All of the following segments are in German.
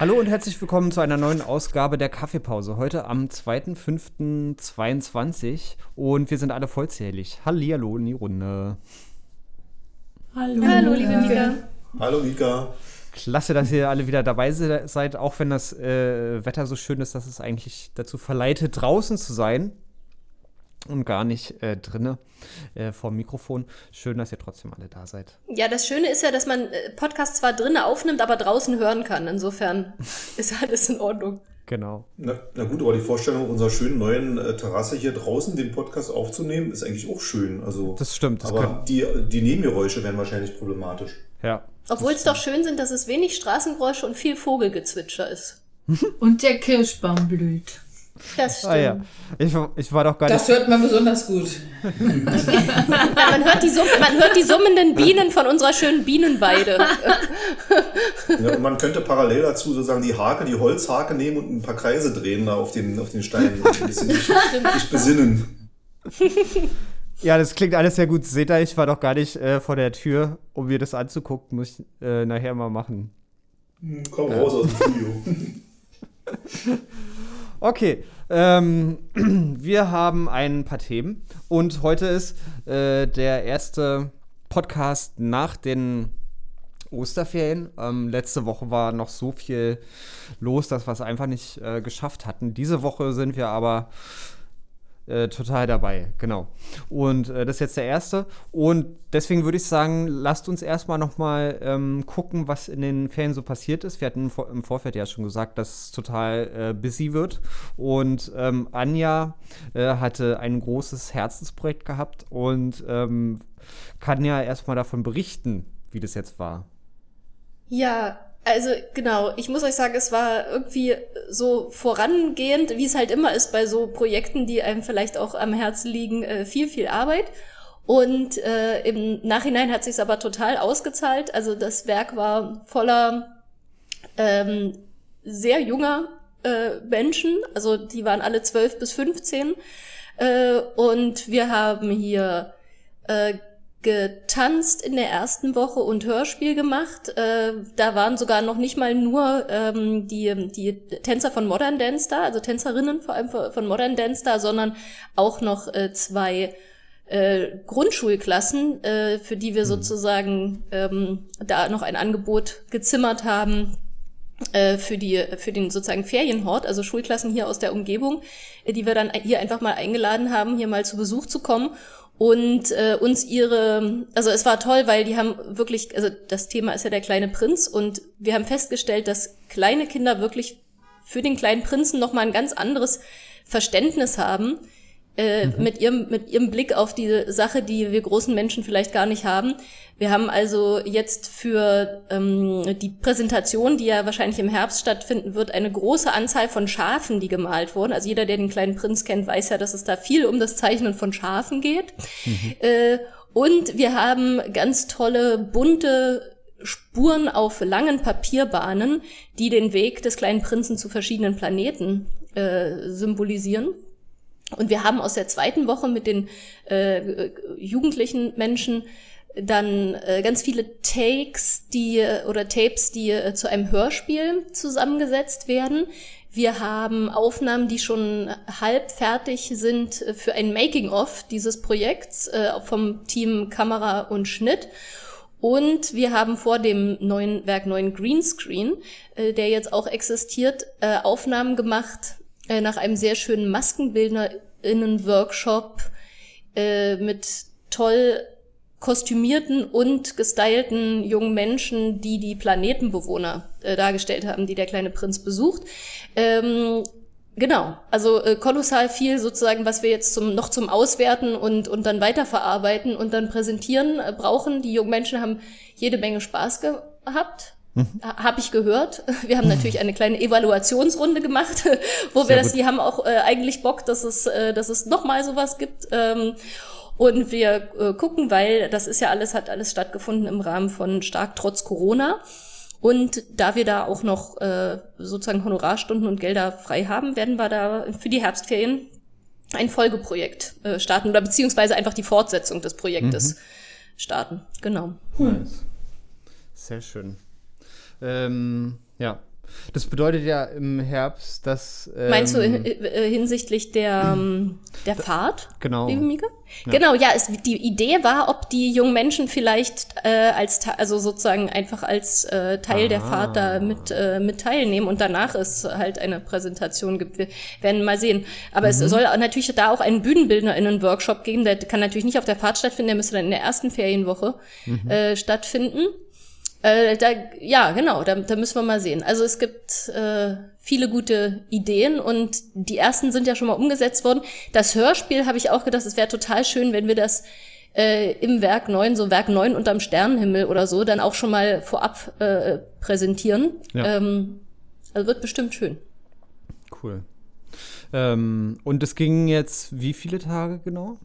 Hallo und herzlich willkommen zu einer neuen Ausgabe der Kaffeepause. Heute am 2.5.22 und wir sind alle vollzählig. Hallihallo in die Runde. Hallo, Hallo liebe Mika. Hallo Mika. Klasse, dass ihr alle wieder dabei seid, auch wenn das äh, Wetter so schön ist, dass es eigentlich dazu verleitet, draußen zu sein und gar nicht äh, drinne äh, vorm Mikrofon. Schön, dass ihr trotzdem alle da seid. Ja, das Schöne ist ja, dass man äh, Podcast zwar drinnen aufnimmt, aber draußen hören kann. Insofern ist alles in Ordnung. Genau. Na, na, gut, aber die Vorstellung unserer schönen neuen äh, Terrasse hier draußen, den Podcast aufzunehmen, ist eigentlich auch schön. Also, das stimmt. Das aber die, die Nebengeräusche wären wahrscheinlich problematisch. Ja. Obwohl es doch schön sind, dass es wenig Straßengeräusche und viel Vogelgezwitscher ist. und der Kirschbaum blüht. Das stimmt. Ah, ja. ich, ich, war doch gar das hört man besonders gut. ja, man, hört die man hört die summenden Bienen von unserer schönen Bienenweide. ja, und man könnte parallel dazu sozusagen die Hake, die Holzhake nehmen und ein paar Kreise drehen da auf den, auf den Steinen. ein bisschen sich, besinnen. Ja, das klingt alles sehr gut. Seht ihr, ich war doch gar nicht äh, vor der Tür, um mir das anzugucken. Muss ich äh, nachher mal machen. Hm, komm raus aus dem Studio. Okay, ähm, wir haben ein paar Themen und heute ist äh, der erste Podcast nach den Osterferien. Ähm, letzte Woche war noch so viel los, dass wir es einfach nicht äh, geschafft hatten. Diese Woche sind wir aber äh, total dabei, genau. Und äh, das ist jetzt der erste. Und deswegen würde ich sagen, lasst uns erstmal nochmal ähm, gucken, was in den Ferien so passiert ist. Wir hatten im Vorfeld ja schon gesagt, dass es total äh, busy wird. Und ähm, Anja äh, hatte ein großes Herzensprojekt gehabt und ähm, kann ja erstmal davon berichten, wie das jetzt war. Ja, also genau, ich muss euch sagen, es war irgendwie so vorangehend, wie es halt immer ist bei so Projekten, die einem vielleicht auch am Herzen liegen, äh, viel, viel Arbeit. Und äh, im Nachhinein hat sich aber total ausgezahlt. Also das Werk war voller ähm, sehr junger äh, Menschen, also die waren alle zwölf bis 15. Äh, und wir haben hier äh, getanzt in der ersten Woche und Hörspiel gemacht. Äh, da waren sogar noch nicht mal nur ähm, die, die Tänzer von Modern Dance da, also Tänzerinnen vor allem von Modern Dance da, sondern auch noch äh, zwei äh, Grundschulklassen, äh, für die wir mhm. sozusagen ähm, da noch ein Angebot gezimmert haben äh, für die für den sozusagen Ferienhort, also Schulklassen hier aus der Umgebung, äh, die wir dann hier einfach mal eingeladen haben, hier mal zu Besuch zu kommen und äh, uns ihre, also es war toll, weil die haben wirklich, also das Thema ist ja der kleine Prinz und wir haben festgestellt, dass kleine Kinder wirklich für den kleinen Prinzen noch mal ein ganz anderes Verständnis haben äh, mhm. mit ihrem mit ihrem Blick auf die Sache, die wir großen Menschen vielleicht gar nicht haben. Wir haben also jetzt für ähm, die Präsentation, die ja wahrscheinlich im Herbst stattfinden wird, eine große Anzahl von Schafen, die gemalt wurden. Also jeder, der den kleinen Prinz kennt, weiß ja, dass es da viel um das Zeichnen von Schafen geht. Mhm. Äh, und wir haben ganz tolle, bunte Spuren auf langen Papierbahnen, die den Weg des kleinen Prinzen zu verschiedenen Planeten äh, symbolisieren. Und wir haben aus der zweiten Woche mit den äh, jugendlichen Menschen dann äh, ganz viele Takes, die oder Tapes, die äh, zu einem Hörspiel zusammengesetzt werden. Wir haben Aufnahmen, die schon halb fertig sind äh, für ein Making-of dieses Projekts äh, vom Team Kamera und Schnitt. Und wir haben vor dem neuen Werk neuen Greenscreen, äh, der jetzt auch existiert, äh, Aufnahmen gemacht äh, nach einem sehr schönen Maskenbildnerinnen-Workshop äh, mit toll kostümierten und gestylten jungen Menschen, die die Planetenbewohner äh, dargestellt haben, die der kleine Prinz besucht. Ähm, genau, also äh, kolossal viel sozusagen, was wir jetzt zum, noch zum Auswerten und, und dann weiterverarbeiten und dann präsentieren äh, brauchen. Die jungen Menschen haben jede Menge Spaß gehabt. Mhm. Habe ich gehört. Wir haben natürlich eine kleine Evaluationsrunde gemacht, wo Sehr wir das, gut. die haben auch äh, eigentlich Bock, dass es, äh, dass es nochmal sowas gibt. Ähm, und wir äh, gucken, weil das ist ja alles, hat alles stattgefunden im Rahmen von Stark trotz Corona. Und da wir da auch noch äh, sozusagen Honorarstunden und Gelder frei haben, werden wir da für die Herbstferien ein Folgeprojekt äh, starten oder beziehungsweise einfach die Fortsetzung des Projektes mhm. starten. Genau. Nice. Sehr schön. Ähm, ja. Das bedeutet ja im Herbst, dass. Ähm, Meinst du äh, hinsichtlich der, ähm, der Fahrt? Genau. Liebe Mieke? Ja. Genau, ja, es, die Idee war, ob die jungen Menschen vielleicht äh, als, also sozusagen einfach als äh, Teil Aha. der Fahrt da mit, äh, mit teilnehmen und danach es halt eine Präsentation gibt. Wir werden mal sehen. Aber mhm. es soll natürlich da auch einen BühnenbildnerInnen-Workshop geben. Der kann natürlich nicht auf der Fahrt stattfinden, der müsste dann in der ersten Ferienwoche mhm. äh, stattfinden. Äh, da, ja, genau, da, da müssen wir mal sehen. Also es gibt äh, viele gute Ideen und die ersten sind ja schon mal umgesetzt worden. Das Hörspiel habe ich auch gedacht, es wäre total schön, wenn wir das äh, im Werk 9, so Werk 9 unterm Sternenhimmel oder so, dann auch schon mal vorab äh, präsentieren. Ja. Ähm, also wird bestimmt schön. Cool. Ähm, und es ging jetzt wie viele Tage genau?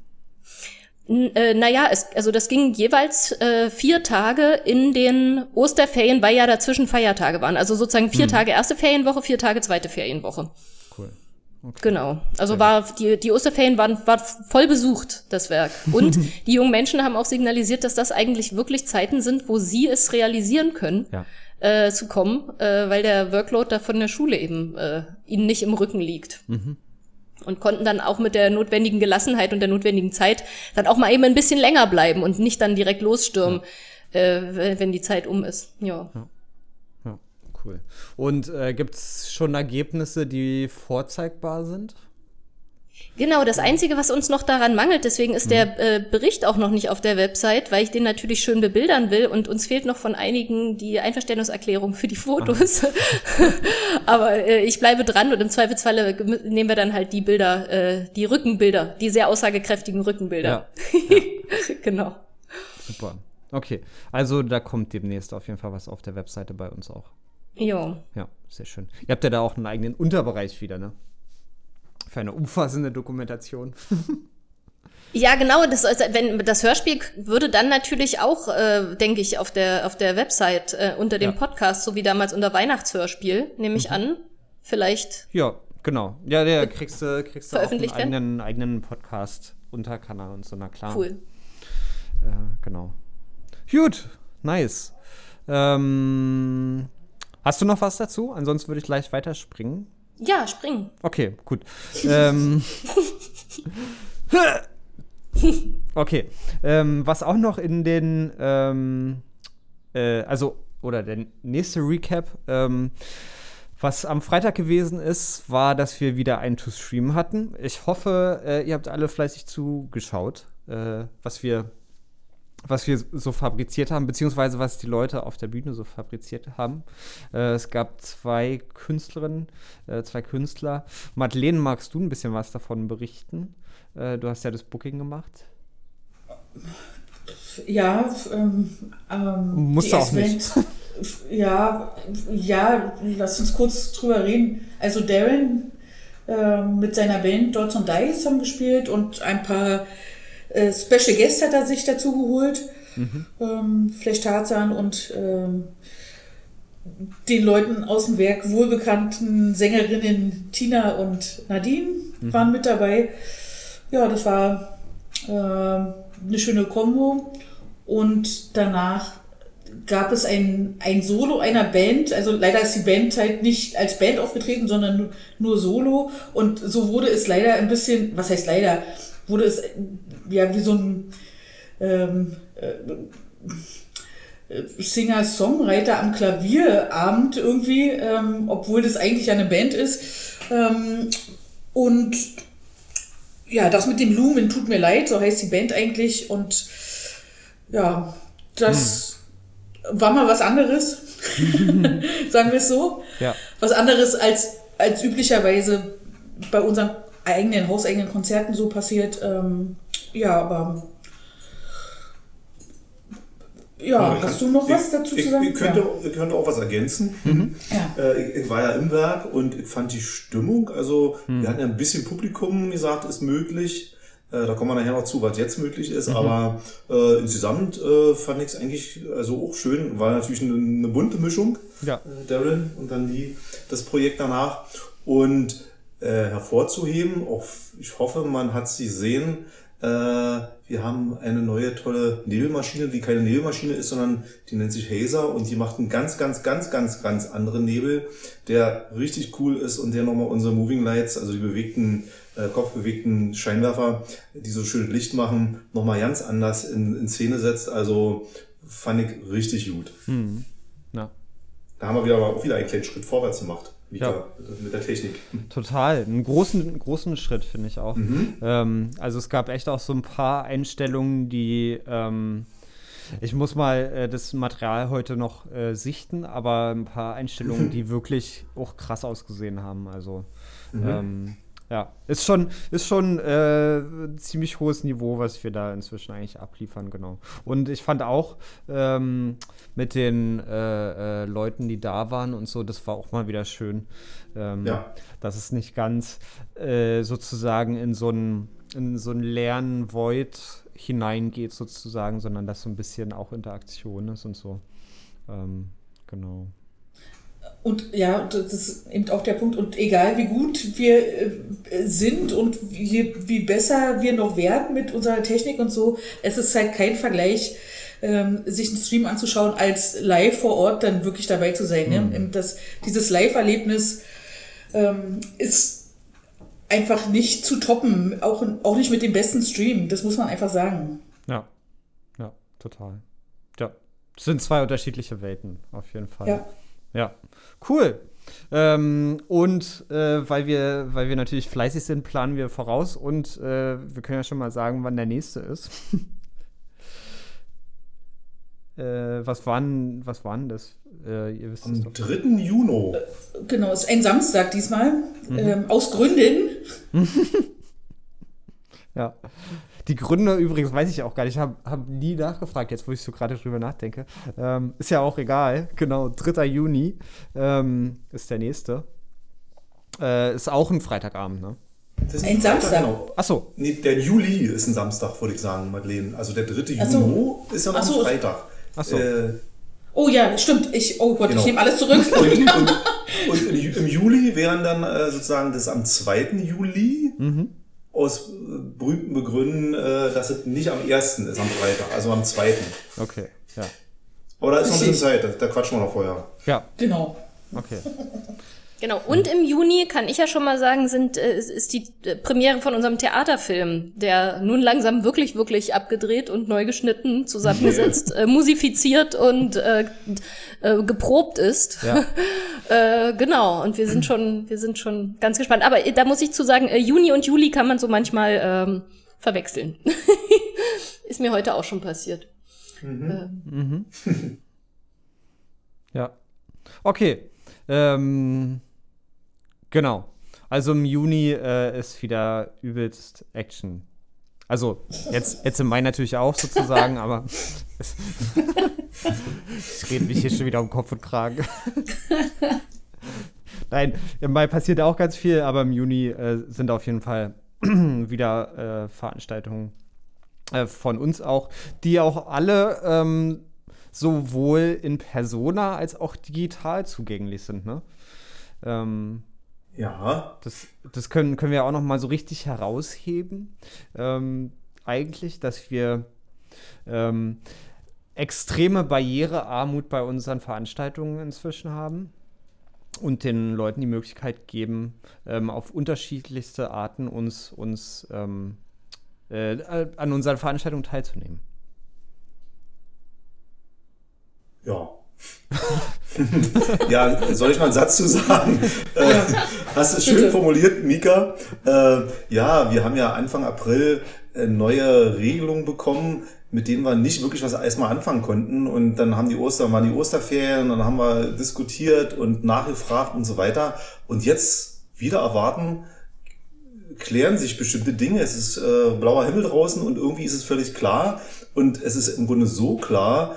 Äh, naja, es, also das ging jeweils äh, vier Tage in den Osterferien, weil ja dazwischen Feiertage waren. Also sozusagen vier hm. Tage erste Ferienwoche, vier Tage zweite Ferienwoche. Cool. Okay. Genau. Also war die, die Osterferien waren, war voll besucht, das Werk. Und die jungen Menschen haben auch signalisiert, dass das eigentlich wirklich Zeiten sind, wo sie es realisieren können, ja. äh, zu kommen, äh, weil der Workload da von der Schule eben äh, ihnen nicht im Rücken liegt. Mhm und konnten dann auch mit der notwendigen Gelassenheit und der notwendigen Zeit dann auch mal eben ein bisschen länger bleiben und nicht dann direkt losstürmen, ja. äh, wenn die Zeit um ist. Ja. ja. ja cool. Und äh, gibt es schon Ergebnisse, die vorzeigbar sind? Genau, das Einzige, was uns noch daran mangelt, deswegen ist der mhm. äh, Bericht auch noch nicht auf der Website, weil ich den natürlich schön bebildern will und uns fehlt noch von einigen die Einverständniserklärung für die Fotos. Aber äh, ich bleibe dran und im Zweifelsfalle nehmen wir dann halt die Bilder, äh, die Rückenbilder, die sehr aussagekräftigen Rückenbilder. Ja. ja. genau. Super. Okay, also da kommt demnächst auf jeden Fall was auf der Webseite bei uns auch. Ja. Ja, sehr schön. Ihr habt ja da auch einen eigenen Unterbereich wieder, ne? Für eine umfassende Dokumentation. Ja, genau. Das, also, wenn, das Hörspiel würde dann natürlich auch, äh, denke ich, auf der, auf der Website äh, unter dem ja. Podcast, so wie damals unter Weihnachtshörspiel, nehme ich mhm. an. Vielleicht. Ja, genau. Ja, der kriegst du, kriegst du auch einen eigenen, eigenen Podcast Unterkanal und so, na klar. Cool. Äh, genau. Gut, nice. Ähm, hast du noch was dazu? Ansonsten würde ich gleich weiterspringen. Ja, springen. Okay, gut. ähm, okay. Ähm, was auch noch in den, ähm, äh, also, oder der nächste Recap, ähm, was am Freitag gewesen ist, war, dass wir wieder einen To-Stream hatten. Ich hoffe, äh, ihr habt alle fleißig zugeschaut, äh, was wir was wir so fabriziert haben, beziehungsweise was die Leute auf der Bühne so fabriziert haben. Äh, es gab zwei Künstlerinnen, äh, zwei Künstler. Madeleine, magst du ein bisschen was davon berichten? Äh, du hast ja das Booking gemacht. Ja, ähm, ähm, musst auch nicht. ja, ja, lass uns kurz drüber reden. Also Darren äh, mit seiner Band Dots and Dice haben gespielt und ein paar äh, Special Guest hat er sich dazu geholt. Mhm. Ähm, Flash Tarzan und ähm, den Leuten aus dem Werk wohlbekannten Sängerinnen Tina und Nadine mhm. waren mit dabei. Ja, das war äh, eine schöne Kombo. Und danach gab es ein, ein Solo einer Band. Also leider ist die Band halt nicht als Band aufgetreten, sondern nur, nur Solo. Und so wurde es leider ein bisschen, was heißt leider, wurde es ja wie so ein ähm, äh, Singer-Songwriter am Klavierabend irgendwie, ähm, obwohl das eigentlich eine Band ist. Ähm, und ja, das mit dem Lumen tut mir leid, so heißt die Band eigentlich. Und ja, das hm. war mal was anderes, sagen wir es so. Ja. Was anderes als, als üblicherweise bei unseren eigenen, hauseigenen Konzerten so passiert. Ähm, ja, aber ja, hast du noch ich, was dazu ich, zu sagen? Ich könnte, ja. ich könnte auch was ergänzen. Mhm. Ja. Äh, ich, ich, war ja im Werk und ich fand die Stimmung, also mhm. wir hatten ja ein bisschen Publikum gesagt, ist möglich. Äh, da kommen wir nachher noch zu, was jetzt möglich ist. Mhm. Aber äh, insgesamt äh, fand ich es eigentlich also auch schön. War natürlich eine, eine bunte Mischung. Ja. Äh, Darren und dann die, das Projekt danach. Und äh, hervorzuheben, auch ich hoffe, man hat sie sehen, Äh, wir haben eine neue tolle Nebelmaschine, die keine Nebelmaschine ist, sondern die nennt sich Hazer und die macht einen ganz, ganz, ganz, ganz, ganz anderen Nebel, der richtig cool ist und der nochmal unsere Moving Lights, also die bewegten, äh, kopfbewegten Scheinwerfer, die so schön Licht machen, nochmal ganz anders in, in Szene setzt. Also fand ich richtig gut. Hm. Ja. Da haben wir wieder aber auch wieder einen kleinen Schritt vorwärts gemacht. Mika, Ja. mit der Technik. Total. Einen großen, großen Schritt, finde ich auch. Ähm, also es gab echt auch so ein paar Einstellungen, die ähm, ich muss mal äh, das Material heute noch äh, sichten, aber ein paar Einstellungen, die wirklich auch krass ausgesehen haben. Also ähm, ja, ist schon, ist schon äh, ein ziemlich hohes Niveau, was wir da inzwischen eigentlich abliefern, genau. Und ich fand auch ähm, mit den äh, äh, Leuten, die da waren und so, das war auch mal wieder schön. Ähm, Ja. dass es nicht ganz äh, sozusagen in so einen in so einen leeren Void hineingeht sozusagen, sondern dass so ein bisschen auch Interaktion ist und so. Ähm, genau. Und ja, das ist eben auch der Punkt. Und egal wie gut wir äh, sind und wie, wie besser wir noch werden mit unserer Technik und so, es ist halt kein Vergleich, ähm, sich einen Stream anzuschauen, als live vor Ort dann wirklich dabei zu sein. Ne? Eben Das, dieses Live-Erlebnis ähm, ist einfach nicht zu toppen, auch, auch nicht mit dem besten Stream. Das muss man einfach sagen. Ja. Ja, total. Ja. Es sind zwei unterschiedliche Welten, auf jeden Fall. Ja. Ja, cool. Ähm, und äh, weil, wir, weil wir natürlich fleißig sind, planen wir voraus und äh, wir können ja schon mal sagen, wann der nächste ist. äh, was waren was waren das? Äh, ihr wisst Am doch. 3. Juni. Genau, es ist ein Samstag diesmal. Ähm, aus Gründen. Ja. Die Gründe übrigens weiß ich auch gar nicht. Ich habe hab nie nachgefragt, jetzt wo ich so gerade drüber nachdenke. Ähm, ist ja auch egal. Genau, 3. Juni ähm, ist der nächste. Äh, ist auch ein Freitagabend, ne? Das ist Ein Freitag, Samstag. Genau. Achso, Nee, der Juli ist ein Samstag, würde ich sagen, Madeleine. Also der 3. Ach so. Juni ist ja noch so. ein Freitag. Ach so. Äh, Oh ja, stimmt. Ich, oh Gott, Genau. ich nehme alles zurück. und, und, und im Ju- im Juli wären dann äh, sozusagen das am 2. Juli. Aus äh, berühmten Begründen, äh, dass es nicht am 1. ist, am Freitag, also am 2. okay. Ja. Aber da ist noch ein bisschen. Zeit, da, da quatschen wir noch vorher. Ja, genau. okay. Genau. Und im Juni kann ich ja schon mal sagen, sind äh, ist die äh, Premiere von unserem Theaterfilm, der nun langsam wirklich wirklich abgedreht und neu geschnitten, zusammengesetzt, äh, musifiziert und äh, äh, geprobt ist. Ja. äh, genau. Und wir sind schon wir sind schon ganz gespannt. Aber äh, da muss ich zu sagen, äh, Juni und Juli kann man so manchmal ähm, verwechseln. ist mir heute auch schon passiert. Ja. Okay. Ähm, genau. Also im Juni äh, ist wieder übelst Action. Also jetzt, jetzt im Mai natürlich auch sozusagen, aber ich rede mich hier schon wieder um Kopf und Kragen. Nein, im Mai passiert auch ganz viel, aber im Juni äh, sind auf jeden Fall wieder äh, Veranstaltungen äh, von uns auch, die auch alle ähm, sowohl in Persona als auch digital zugänglich sind. Ne? Ähm, Ja, das das können, können wir auch noch mal so richtig herausheben. Ähm, eigentlich, dass wir ähm, extreme Barrierearmut bei unseren Veranstaltungen inzwischen haben und den Leuten die Möglichkeit geben, ähm, auf unterschiedlichste Arten uns, uns ähm, äh, an unseren Veranstaltungen teilzunehmen. ja. ja, soll ich mal einen Satz zu sagen? Äh, hast du es schön Bitte. formuliert, Mika? Äh, ja, wir haben ja Anfang April äh, neue Regelungen bekommen, mit denen wir nicht wirklich was erstmal anfangen konnten. Und dann haben die Ostern, waren die Osterferien, dann haben wir diskutiert und nachgefragt und so weiter. Und jetzt wieder erwarten, klären sich bestimmte Dinge. Es ist äh, blauer Himmel draußen und irgendwie ist es völlig klar. Und es ist im Grunde so klar,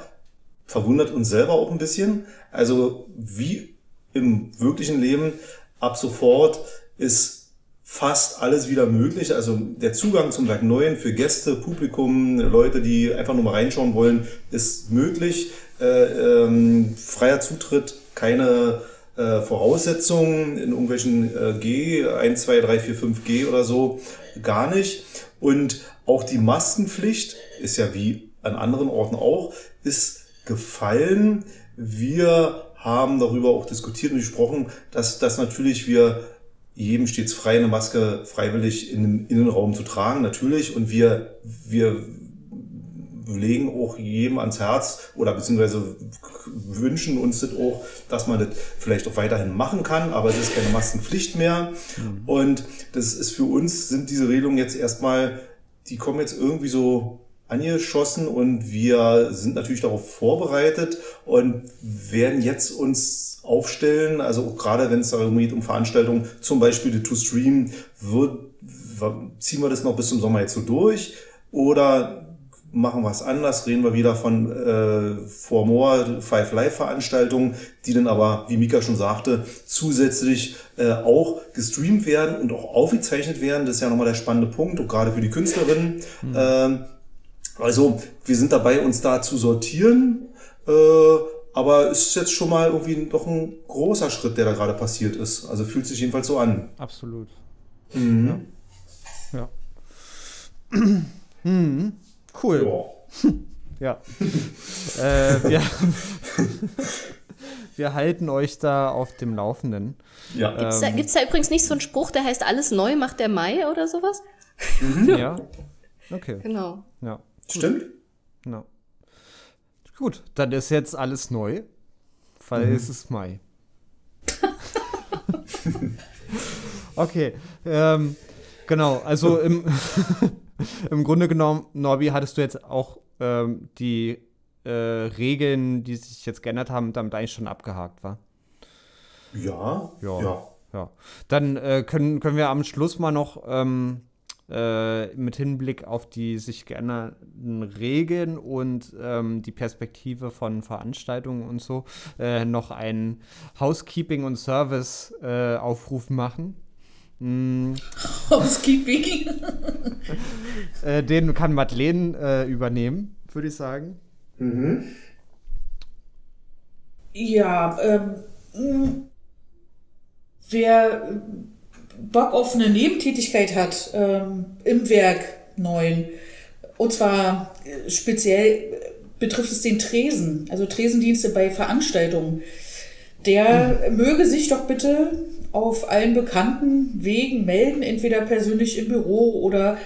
verwundert uns selber auch ein bisschen. Also wie im wirklichen Leben ab sofort ist fast alles wieder möglich. Also der Zugang zum Werk Neuen für Gäste, Publikum, Leute, die einfach nur mal reinschauen wollen, ist möglich. Äh, ähm, freier Zutritt, keine äh, Voraussetzungen in irgendwelchen äh, G, 1, 2, 3, 4, 5 G oder so, gar nicht. Und auch die Maskenpflicht ist ja wie an anderen Orten auch, ist gefallen. Wir haben darüber auch diskutiert und gesprochen, dass, dass natürlich wir jedem stets frei, eine Maske freiwillig in den Innenraum zu tragen, natürlich. Und wir, wir legen auch jedem ans Herz oder beziehungsweise wünschen uns das auch, dass man das vielleicht auch weiterhin machen kann, aber es ist keine Maskenpflicht mehr. Mhm. Und das ist für uns, sind diese Regelungen jetzt erstmal, die kommen jetzt irgendwie so angeschossen und wir sind natürlich darauf vorbereitet und werden jetzt uns aufstellen. Also auch gerade wenn es darum geht um Veranstaltungen, zum Beispiel die To Stream, wird, ziehen wir das noch bis zum Sommer jetzt so durch oder machen wir es anders, reden wir wieder von äh, For More, Five Live Veranstaltungen, die dann aber, wie Mika schon sagte, zusätzlich äh, auch gestreamt werden und auch aufgezeichnet werden. Das ist ja nochmal der spannende Punkt, und gerade für die Künstlerinnen. Mhm. Ähm, also wir sind dabei, uns da zu sortieren. Äh, aber es ist jetzt schon mal irgendwie doch ein großer Schritt, der da gerade passiert ist. Also fühlt sich jedenfalls so an. Absolut. Mhm. Ja. ja. mhm. Cool. Ja. ja. äh, wir, wir halten euch da auf dem Laufenden. Ja. Gibt es da, ähm, da, übrigens nicht so einen Spruch, der heißt, alles neu macht der Mai oder sowas? Mhm. Ja. Okay. Genau. Ja. Stimmt. Ja. Gut, dann ist jetzt alles neu, weil mhm. es ist Mai. okay, ähm, genau, also im, im Grunde genommen, Norbi, hattest du jetzt auch ähm, die äh, Regeln, die sich jetzt geändert haben, damit eigentlich schon abgehakt, war? Ja, ja. ja. ja. Dann äh, können, können wir am Schluss mal noch ähm, äh, mit Hinblick auf die sich geänderten Regeln und ähm, die Perspektive von Veranstaltungen und so äh, noch einen Housekeeping- und Service-Aufruf äh, machen. Mm. Housekeeping. äh, den kann Madeleine äh, übernehmen, würde ich sagen. Mhm. Ja, ähm, mm, wer Bock auf eine Nebentätigkeit hat ähm, im Werk neuen. Und zwar äh, speziell betrifft es den Tresen, also Tresendienste bei Veranstaltungen. Der mhm. möge sich doch bitte auf allen bekannten Wegen melden, entweder persönlich im Büro oder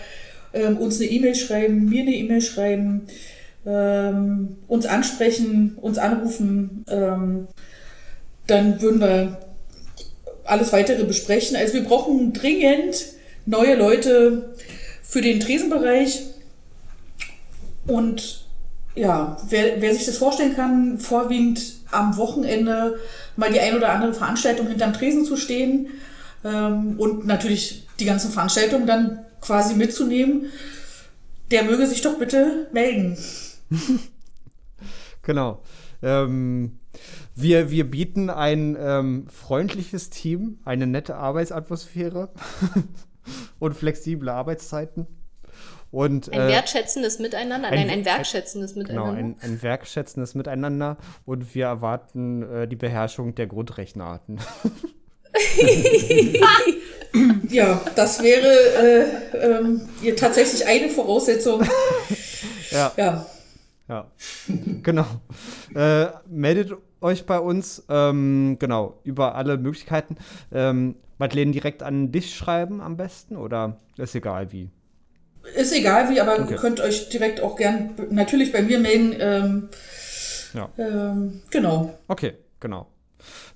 ähm, uns eine E-Mail schreiben, mir eine E-Mail schreiben, ähm, uns ansprechen, uns anrufen. Ähm, dann würden wir alles weitere besprechen. Also wir brauchen dringend neue Leute für den Tresenbereich. Und ja, wer, wer sich das vorstellen kann, vorwiegend am Wochenende mal die ein oder andere Veranstaltung hinterm Tresen zu stehen ähm, und natürlich die ganzen Veranstaltungen dann quasi mitzunehmen, der möge sich doch bitte melden. genau. Ähm, wir, wir bieten ein ähm, freundliches Team, eine nette Arbeitsatmosphäre und flexible Arbeitszeiten. Und, ein äh, wertschätzendes Miteinander, ein, nein, ein wertschätzendes Miteinander. Genau, ein, ein wertschätzendes Miteinander und wir erwarten äh, die Beherrschung der Grundrechenarten. ja, das wäre äh, ähm, tatsächlich eine Voraussetzung. ja. ja. Ja, genau. Äh, meldet euch bei uns, ähm, genau, über alle Möglichkeiten. Ähm, Madeleine direkt an dich schreiben am besten oder ist egal wie? Ist egal wie, aber okay. ihr könnt euch direkt auch gern natürlich bei mir melden. Ähm, ja. Ähm, genau. Okay, genau.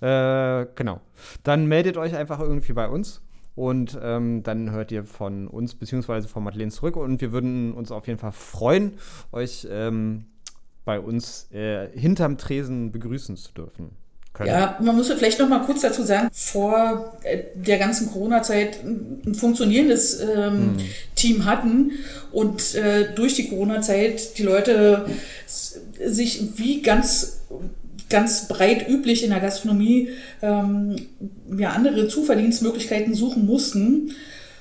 Äh, genau. Dann meldet euch einfach irgendwie bei uns und ähm, dann hört ihr von uns beziehungsweise von Madeleine zurück und wir würden uns auf jeden Fall freuen, euch ähm, bei uns äh, hinterm Tresen begrüßen zu dürfen. Können. Ja, man muss vielleicht noch mal kurz dazu sagen, vor äh, der ganzen Corona-Zeit ein funktionierendes ähm, mhm. Team hatten und äh, durch die Corona-Zeit die Leute sich wie ganz ganz breit üblich in der Gastronomie ähm, ja, andere Zuverdienstmöglichkeiten suchen mussten.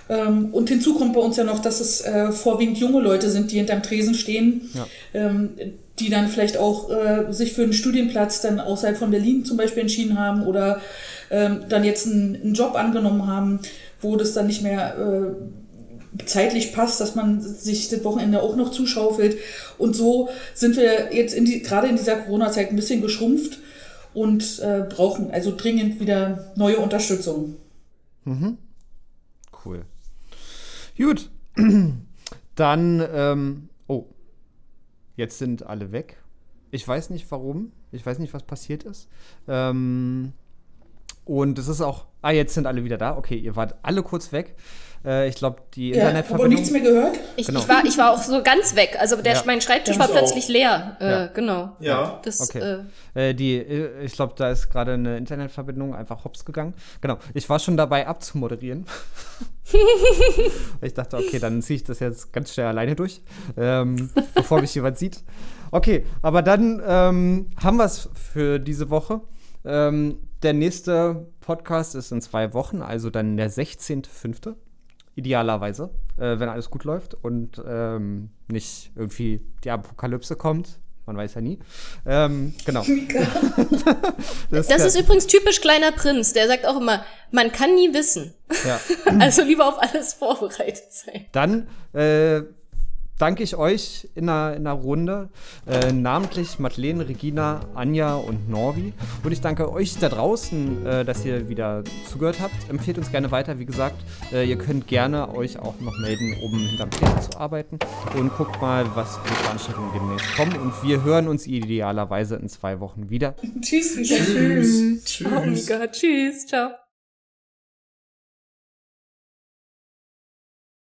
Ähm, und hinzu kommt bei uns ja noch, dass es äh, vorwiegend junge Leute sind, die hinterm Tresen stehen, ja. ähm, die dann vielleicht auch äh, sich für einen Studienplatz dann außerhalb von Berlin zum Beispiel entschieden haben oder ähm, dann jetzt einen, einen, Job angenommen haben, wo das dann nicht mehr äh, zeitlich passt, dass man sich das Wochenende auch noch zuschaufelt. Und so sind wir jetzt in die, gerade in dieser Corona-Zeit ein bisschen geschrumpft und äh, brauchen also dringend wieder neue Unterstützung. Mhm. Cool. Gut. Dann, ähm, oh, jetzt sind alle weg. Ich weiß nicht warum. Ich weiß nicht, was passiert ist. Ähm, und es ist auch. Ah, jetzt sind alle wieder da. Okay, ihr wart alle kurz weg. Äh, ich glaube, die ja, Internetverbindung. Nichts mehr gehört? Ich, genau. ich, war, ich war auch so ganz weg. Also der, ja. mein Schreibtisch war plötzlich auch. leer. Äh, ja. Genau. Ja. Das, okay. Äh, äh die, äh, ich glaube, da ist gerade eine Internetverbindung einfach hops gegangen. Genau. Ich war schon dabei abzumoderieren. ich dachte, okay, dann ziehe ich das jetzt ganz schnell alleine durch, ähm, bevor mich jemand sieht. Okay, aber dann ähm, haben wir es für diese Woche. Ähm, der nächste Podcast ist in zwei Wochen, also dann der 16.05. Idealerweise, äh, wenn alles gut läuft und ähm, nicht irgendwie die Apokalypse kommt. Man weiß ja nie. Ähm, genau. das, das ist übrigens typisch kleiner Prinz. Der sagt auch immer, man kann nie wissen. Ja. also lieber auf alles vorbereitet sein. Dann äh, danke ich euch in einer, in einer Runde, äh, namentlich Madeleine, Regina, Anja und Norbi. Und ich danke euch da draußen, äh, dass ihr wieder zugehört habt. Empfehlt uns gerne weiter. Wie gesagt, äh, ihr könnt gerne euch auch noch melden, um hinterm Tresen zu arbeiten. Und guckt mal, was für Veranstaltungen demnächst kommen. Und wir hören uns idealerweise in zwei Wochen wieder. Tschüss. Tschüss. Tschüss. Tschüss. Oh, Tschüss. Ciao.